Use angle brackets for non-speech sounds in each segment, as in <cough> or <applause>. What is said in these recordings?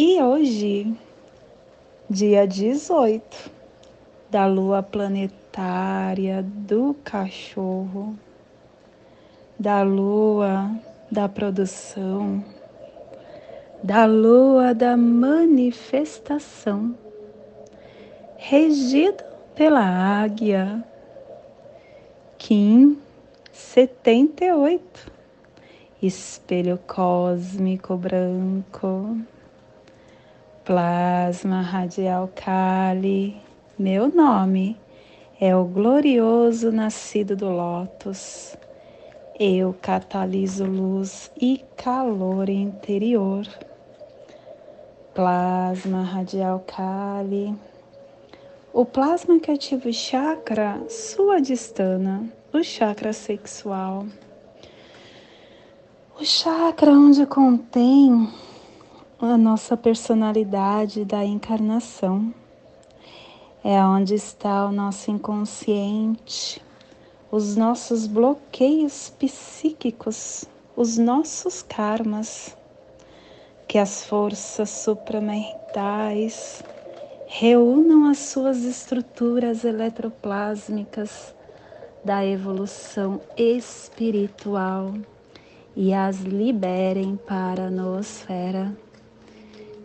e hoje, dia 18 da lua planetária do cachorro, da lua da produção, da lua da manifestação, regido pela águia, Kim 78, espelho cósmico branco plasma radial Kali. Meu nome é o glorioso nascido do Lótus. Eu cataliso luz e calor interior. Plasma radial Kali. O plasma que ativa o chakra suadistana, o chakra sexual. O chakra onde contém a nossa personalidade da encarnação. É onde está o nosso inconsciente, os nossos bloqueios psíquicos, os nossos karmas, que as forças supramentais reúnam as suas estruturas eletroplásmicas da evolução espiritual e as liberem para a noosfera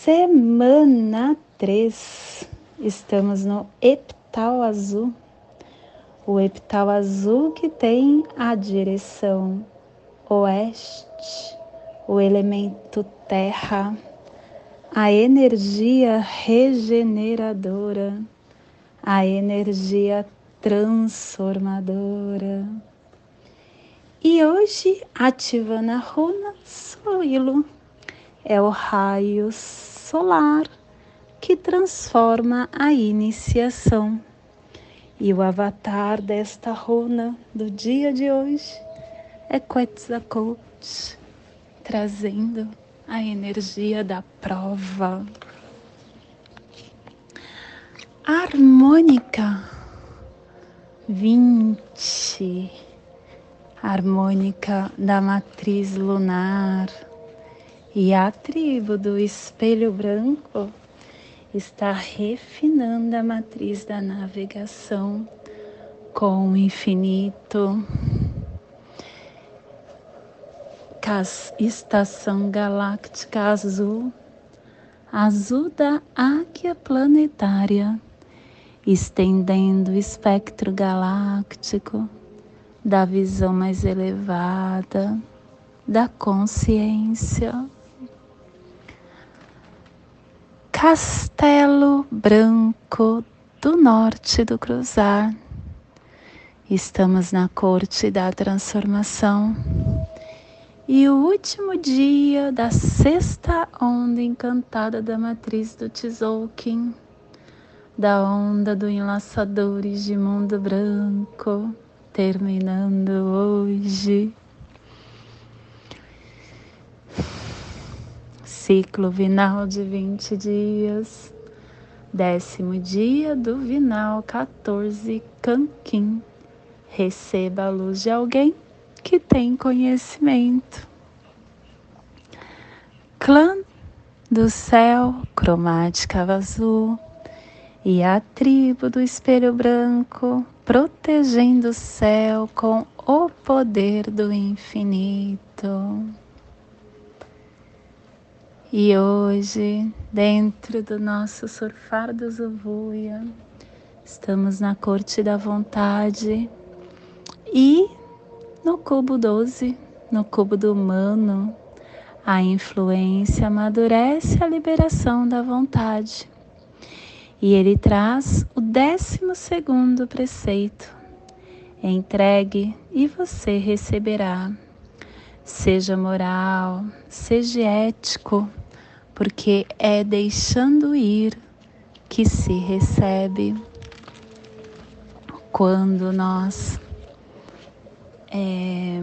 Semana 3, estamos no epital azul. O epital azul que tem a direção oeste, o elemento terra, a energia regeneradora, a energia transformadora. E hoje, ativando a runa Soilo, é o raio solar que transforma a iniciação. E o avatar desta runa do dia de hoje é Quetzalcoatl, trazendo a energia da prova. Harmônica 20, harmônica da matriz lunar e a tribo do espelho branco está refinando a matriz da navegação com o infinito. Estação galáctica azul, azul da águia planetária, estendendo o espectro galáctico da visão mais elevada, da consciência. Castelo Branco do Norte do Cruzar. Estamos na corte da transformação e o último dia da sexta onda encantada da matriz do Tzolk'in, da onda do enlaçadores de mundo branco, terminando hoje. Ciclo vinal de 20 dias, décimo dia do vinal 14 Canquim. Receba a luz de alguém que tem conhecimento. Clã do céu, cromática azul, e a tribo do espelho branco, protegendo o céu com o poder do infinito. E hoje, dentro do nosso surfar do Zuvuia, estamos na corte da vontade e no cubo 12, no cubo do humano, a influência amadurece a liberação da vontade. E ele traz o décimo segundo preceito. Entregue e você receberá. Seja moral, seja ético, porque é deixando ir que se recebe. Quando nós é,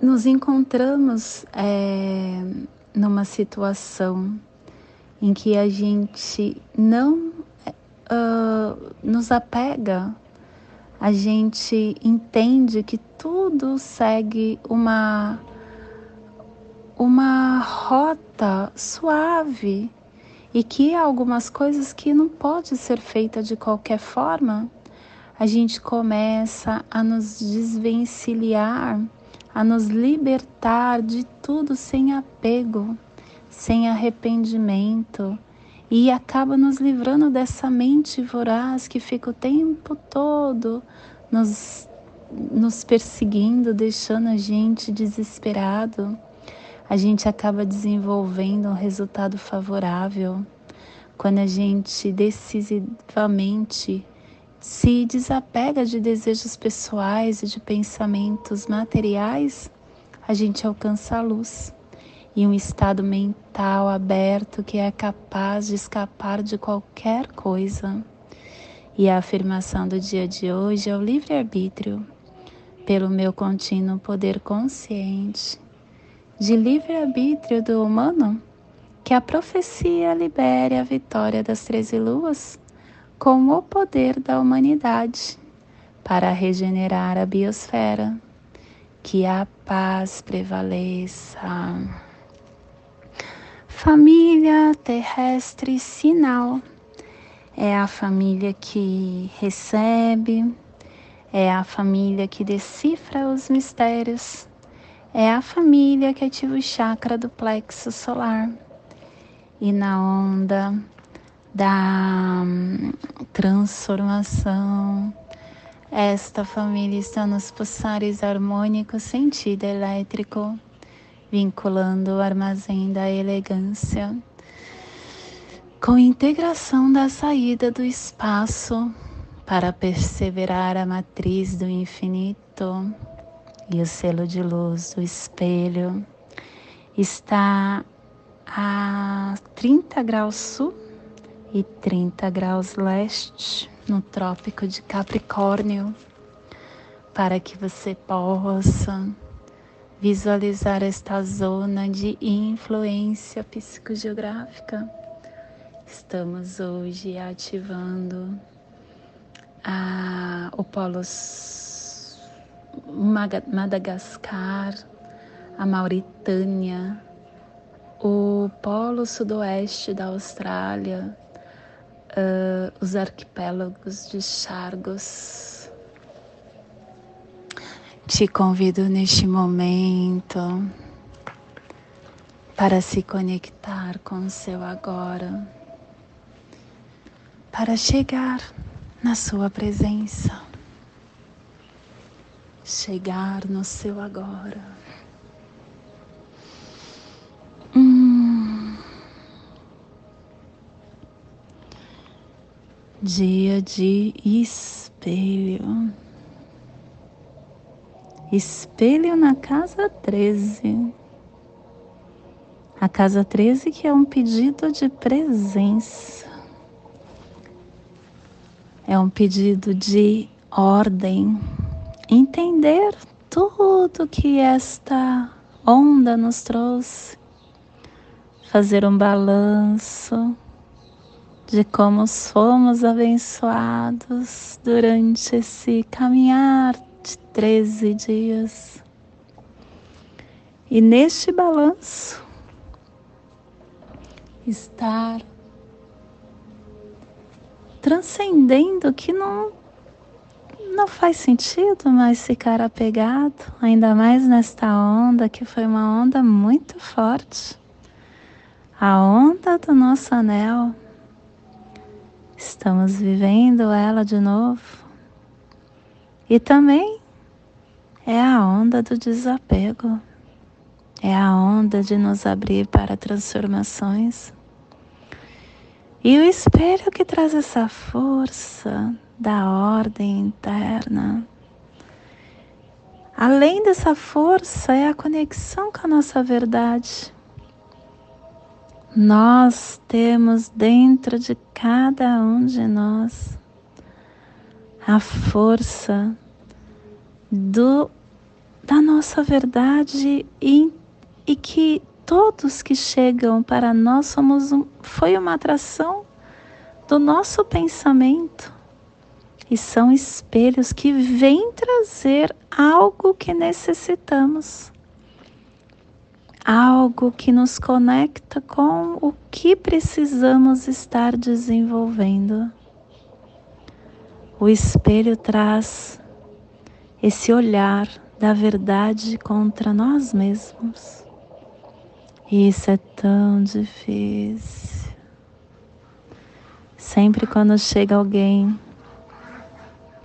nos encontramos é, numa situação em que a gente não uh, nos apega a gente entende que tudo segue uma uma rota suave e que há algumas coisas que não pode ser feita de qualquer forma, a gente começa a nos desvencilhar, a nos libertar de tudo sem apego, sem arrependimento, e acaba nos livrando dessa mente voraz que fica o tempo todo nos, nos perseguindo, deixando a gente desesperado. A gente acaba desenvolvendo um resultado favorável quando a gente decisivamente se desapega de desejos pessoais e de pensamentos materiais, a gente alcança a luz e um estado mental aberto que é capaz de escapar de qualquer coisa. E a afirmação do dia de hoje é o livre-arbítrio, pelo meu contínuo poder consciente, de livre-arbítrio do humano, que a profecia libere a vitória das treze luas com o poder da humanidade para regenerar a biosfera. Que a paz prevaleça. Família terrestre sinal é a família que recebe, é a família que decifra os mistérios, é a família que ativa o chakra do plexo solar. E na onda da hum, transformação, esta família está nos pulsares harmônicos sentido elétrico vinculando o armazém da elegância com integração da saída do espaço para perseverar a matriz do infinito. E o selo de luz do espelho está a 30 graus sul e 30 graus leste no Trópico de Capricórnio para que você possa visualizar esta zona de influência psicogeográfica. Estamos hoje ativando a, o polo Madagascar, a Mauritânia, o polo sudoeste da Austrália, uh, os arquipélagos de Chargos, te convido neste momento para se conectar com o seu agora, para chegar na sua presença, chegar no seu agora. Hum. Dia de espelho. Espelho na casa 13. A casa 13 que é um pedido de presença. É um pedido de ordem. Entender tudo que esta onda nos trouxe. Fazer um balanço de como somos abençoados durante esse caminhar de 13 dias. E neste balanço, estar transcendendo que não, não faz sentido mais ficar apegado, ainda mais nesta onda que foi uma onda muito forte. A onda do nosso anel. Estamos vivendo ela de novo. E também é a onda do desapego. É a onda de nos abrir para transformações. E o espelho que traz essa força da ordem interna. Além dessa força, é a conexão com a nossa verdade. Nós temos dentro de cada um de nós a força do, da nossa verdade e, e que todos que chegam para nós somos um, foi uma atração do nosso pensamento e são espelhos que vêm trazer algo que necessitamos, algo que nos conecta com o que precisamos estar desenvolvendo. O espelho traz esse olhar da verdade contra nós mesmos. Isso é tão difícil. Sempre quando chega alguém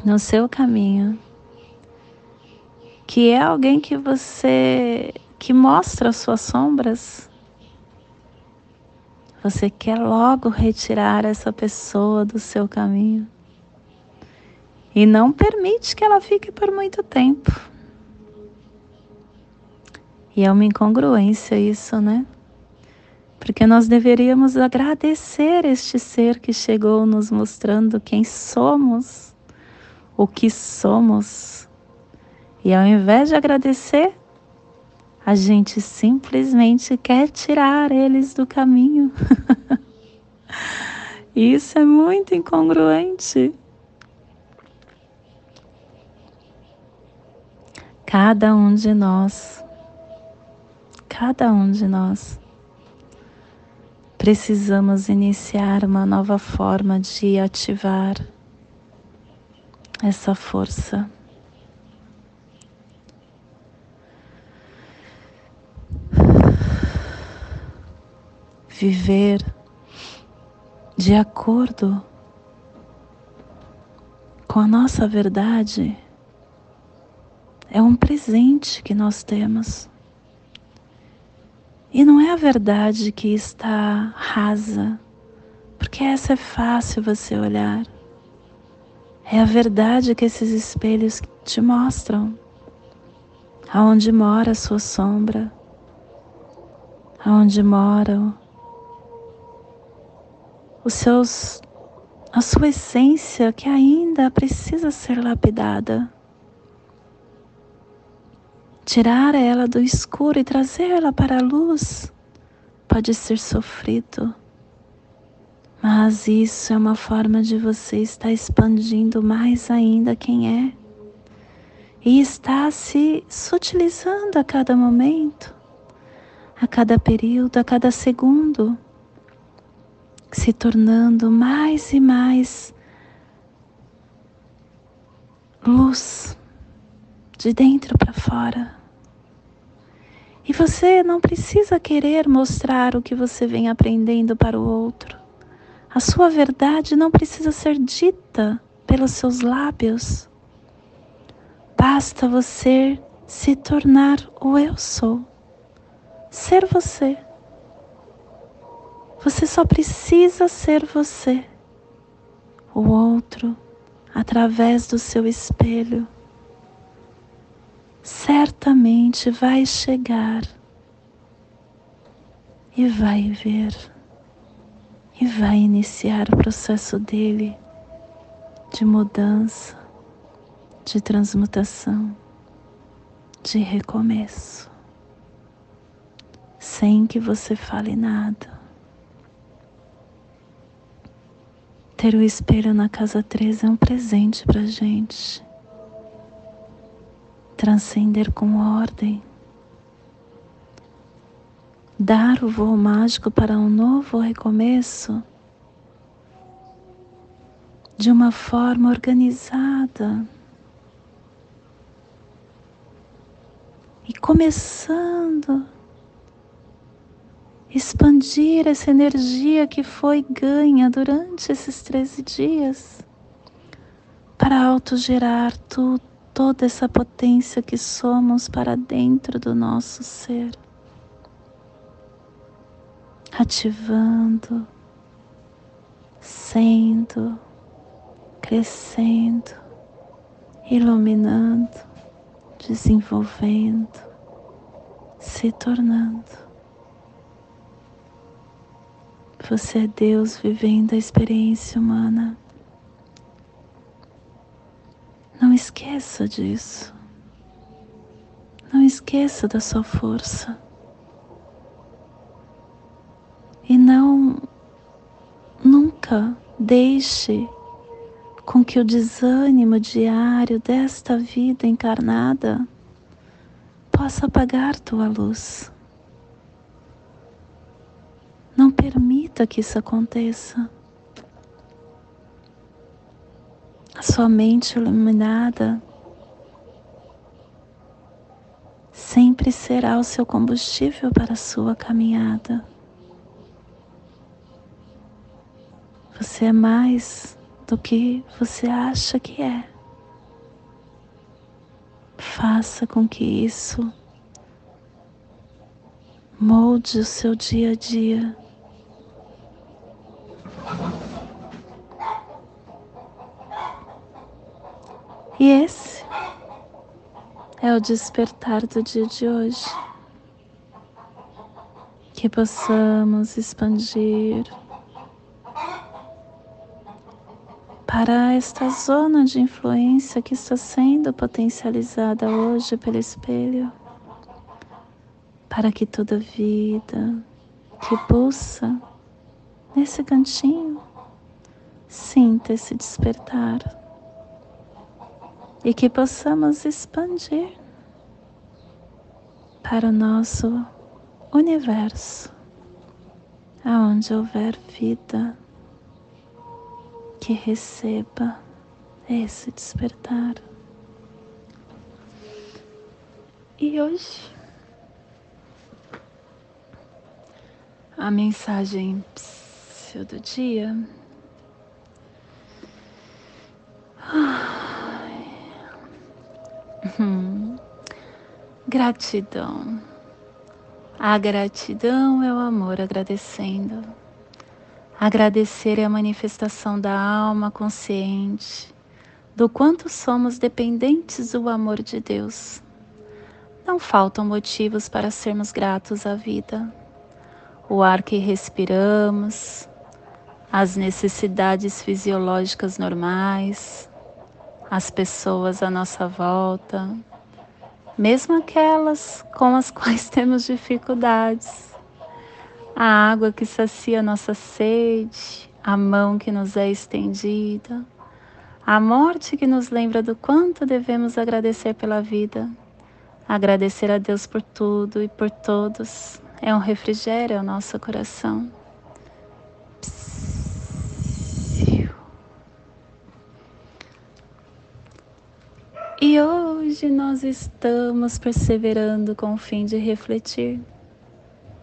no seu caminho, que é alguém que você que mostra as suas sombras, você quer logo retirar essa pessoa do seu caminho e não permite que ela fique por muito tempo. E é uma incongruência isso, né? Porque nós deveríamos agradecer este ser que chegou nos mostrando quem somos o que somos. E ao invés de agradecer, a gente simplesmente quer tirar eles do caminho. <laughs> Isso é muito incongruente. Cada um de nós, cada um de nós, precisamos iniciar uma nova forma de ativar essa força. Viver de acordo com a nossa verdade é um presente que nós temos. E não é a verdade que está rasa, porque essa é fácil você olhar. É a verdade que esses espelhos te mostram. Aonde mora a sua sombra, aonde moram os seus a sua essência que ainda precisa ser lapidada. Tirar ela do escuro e trazê-la para a luz pode ser sofrido. Mas isso é uma forma de você estar expandindo mais ainda quem é. E está se sutilizando a cada momento, a cada período, a cada segundo, se tornando mais e mais luz de dentro para fora. E você não precisa querer mostrar o que você vem aprendendo para o outro. A sua verdade não precisa ser dita pelos seus lábios. Basta você se tornar o eu sou. Ser você. Você só precisa ser você. O outro, através do seu espelho, certamente vai chegar e vai ver e vai iniciar o processo dele de mudança, de transmutação, de recomeço, sem que você fale nada. Ter o espelho na casa 13 é um presente para gente transcender com ordem, dar o voo mágico para um novo recomeço de uma forma organizada. E começando expandir essa energia que foi ganha durante esses 13 dias para autogerar tudo toda essa potência que somos para dentro do nosso ser, ativando, sendo, crescendo, iluminando, desenvolvendo, se tornando. Você é Deus vivendo a experiência humana. Não esqueça disso. Não esqueça da sua força. E não, nunca deixe com que o desânimo diário desta vida encarnada possa apagar tua luz. Não permita que isso aconteça. A sua mente iluminada sempre será o seu combustível para a sua caminhada. Você é mais do que você acha que é. Faça com que isso molde o seu dia a dia. E esse é o despertar do dia de hoje. Que possamos expandir para esta zona de influência que está sendo potencializada hoje pelo espelho, para que toda vida que pulsa nesse cantinho sinta esse despertar e que possamos expandir para o nosso universo, aonde houver vida que receba esse despertar. E hoje a mensagem do dia. Hum. Gratidão. A gratidão é o amor agradecendo. Agradecer é a manifestação da alma consciente do quanto somos dependentes do amor de Deus. Não faltam motivos para sermos gratos à vida. O ar que respiramos, as necessidades fisiológicas normais, as pessoas à nossa volta, mesmo aquelas com as <laughs> quais temos dificuldades. A água que sacia nossa sede, a mão que nos é estendida, a morte que nos lembra do quanto devemos agradecer pela vida. Agradecer a Deus por tudo e por todos é um refrigério ao nosso coração. E hoje nós estamos perseverando com o fim de refletir,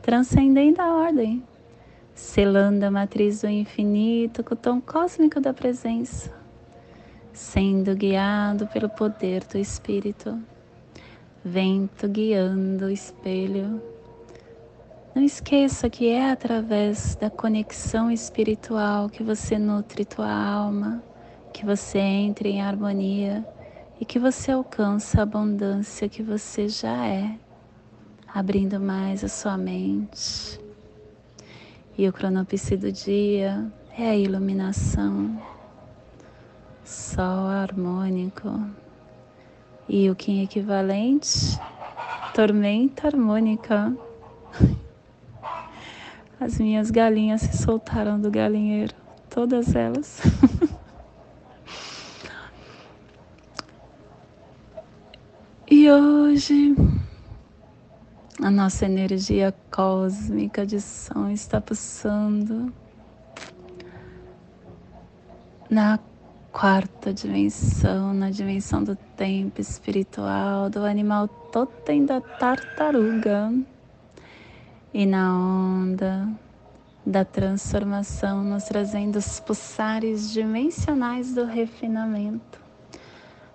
transcendendo a ordem, selando a matriz do infinito com o tom cósmico da presença, sendo guiado pelo poder do Espírito, vento guiando o espelho. Não esqueça que é através da conexão espiritual que você nutre tua alma, que você entre em harmonia e que você alcança a abundância que você já é, abrindo mais a sua mente. E o cronopse do dia é a iluminação, sol harmônico. E o Kim equivalente, tormenta harmônica. As minhas galinhas se soltaram do galinheiro, todas elas. <laughs> E hoje a nossa energia cósmica de som está pulsando na quarta dimensão, na dimensão do tempo espiritual, do animal totem da tartaruga. E na onda da transformação, nos trazendo os pulsares dimensionais do refinamento,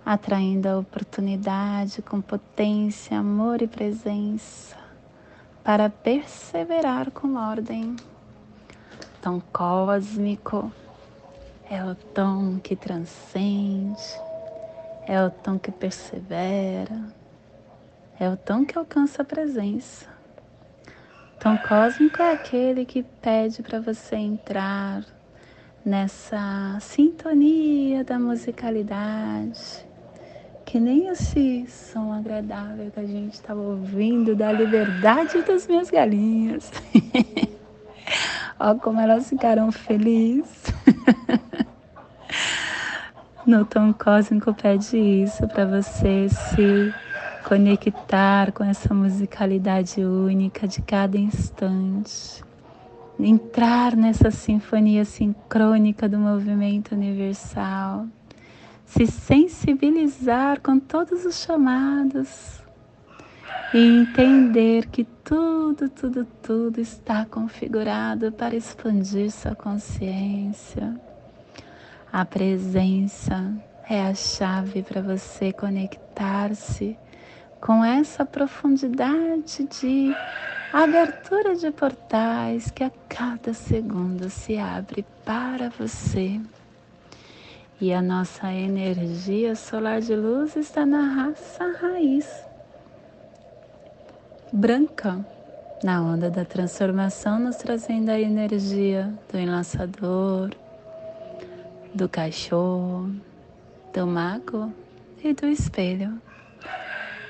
atraindo a oportunidade com potência, amor e presença para perseverar com ordem. Tom cósmico é o tom que transcende, é o tom que persevera, é o tom que alcança a presença. Tom cósmico é aquele que pede para você entrar nessa sintonia da musicalidade, que nem esse som agradável que a gente estava ouvindo da liberdade das minhas galinhas. Olha <laughs> como elas ficaram felizes. <laughs> no tom cósmico pede isso para você se conectar com essa musicalidade única de cada instante. Entrar nessa sinfonia sincrônica do movimento universal. Se sensibilizar com todos os chamados e entender que tudo, tudo, tudo está configurado para expandir sua consciência. A presença é a chave para você conectar-se com essa profundidade de abertura de portais que a cada segundo se abre para você. E a nossa energia solar de luz está na raça raiz branca, na onda da transformação, nos trazendo a energia do enlaçador, do cachorro, do mago e do espelho.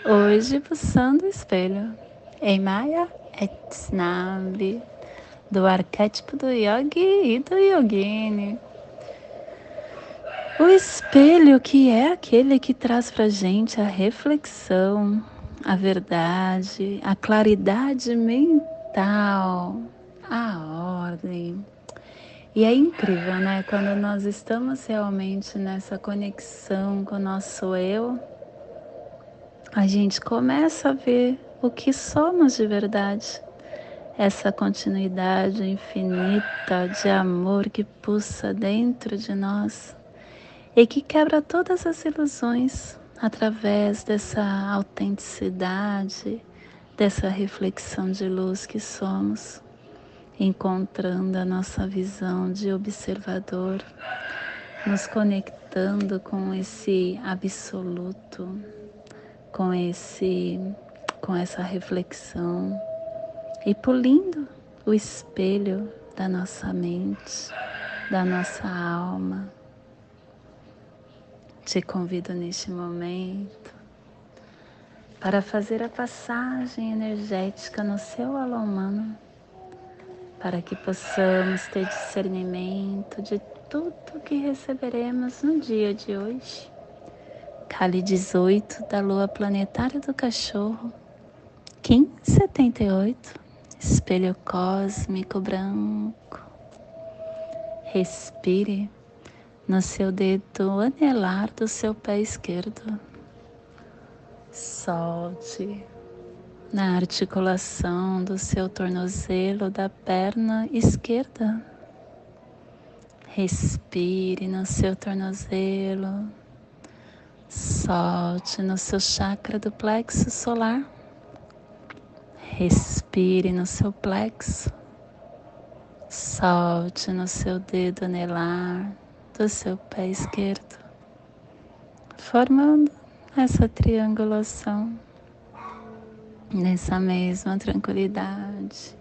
Hoje, pulsando o espelho, em Maya Etsnabi, do arquétipo do yogi e do yogini. O espelho que é aquele que traz para gente a reflexão, a verdade, a claridade mental, a ordem. E é incrível, né? Quando nós estamos realmente nessa conexão com o nosso eu, a gente começa a ver o que somos de verdade. Essa continuidade infinita de amor que pulsa dentro de nós e que quebra todas as ilusões através dessa autenticidade, dessa reflexão de luz que somos, encontrando a nossa visão de observador, nos conectando com esse absoluto, com esse com essa reflexão e polindo o espelho da nossa mente, da nossa alma te convido neste momento para fazer a passagem energética no seu alô humano, para que possamos ter discernimento de tudo que receberemos no dia de hoje. Cali 18 da Lua Planetária do Cachorro, Kim 78, Espelho Cósmico Branco. Respire no seu dedo anelar do seu pé esquerdo. Solte na articulação do seu tornozelo da perna esquerda. Respire no seu tornozelo. Solte no seu chakra do plexo solar. Respire no seu plexo. Solte no seu dedo anelar do seu pé esquerdo, formando essa triangulação nessa mesma tranquilidade.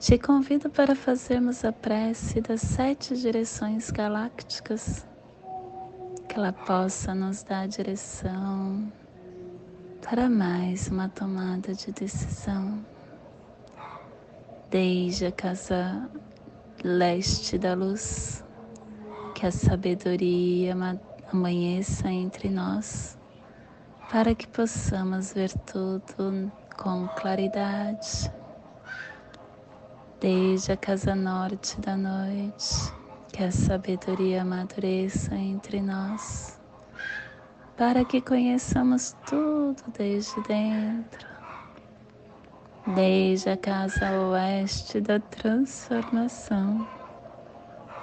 Te convido para fazermos a prece das sete direções galácticas, que ela possa nos dar direção para mais uma tomada de decisão. Desde a casa leste da luz, que a sabedoria amanheça entre nós, para que possamos ver tudo com claridade. Desde a casa norte da noite, que a sabedoria amadureça entre nós, para que conheçamos tudo desde dentro, desde a casa oeste da transformação,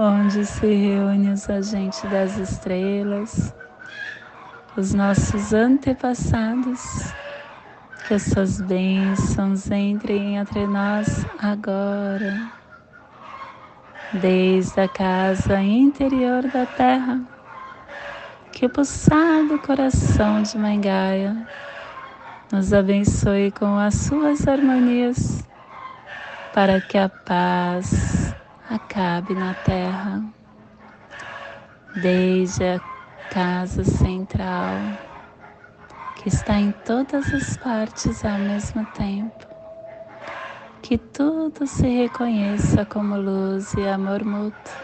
onde se reúnem os agentes das estrelas, os nossos antepassados, que as suas bênçãos entrem entre nós agora desde a casa interior da terra, que o pulsado coração de Mãe Gaia nos abençoe com as suas harmonias, para que a paz acabe na terra, desde a casa central, que está em todas as partes ao mesmo tempo que tudo se reconheça como luz e amor mútuo,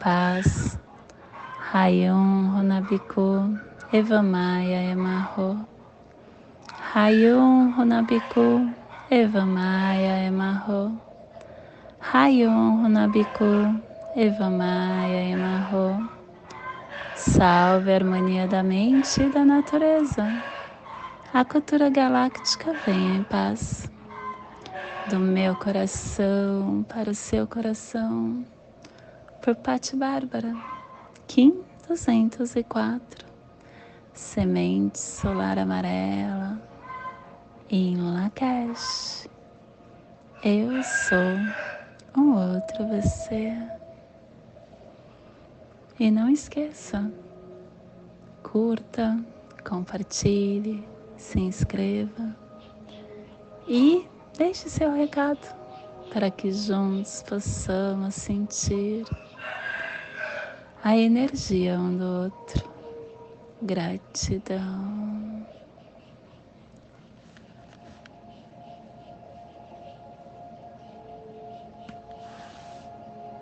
paz. Rayum Runabiku Evamaya Emarro. Rayum Runabiku Evamaya Emarro. Rayum Runabiku Evamaya Emarro. Salve a harmonia da mente e da natureza. A cultura galáctica venha em paz do meu coração para o seu coração, por Pati Bárbara, Kim 204, Semente Solar Amarela, em Lakesh. Eu sou um outro você. E não esqueça, curta, compartilhe, se inscreva e Deixe seu recado para que juntos possamos sentir a energia um do outro. Gratidão.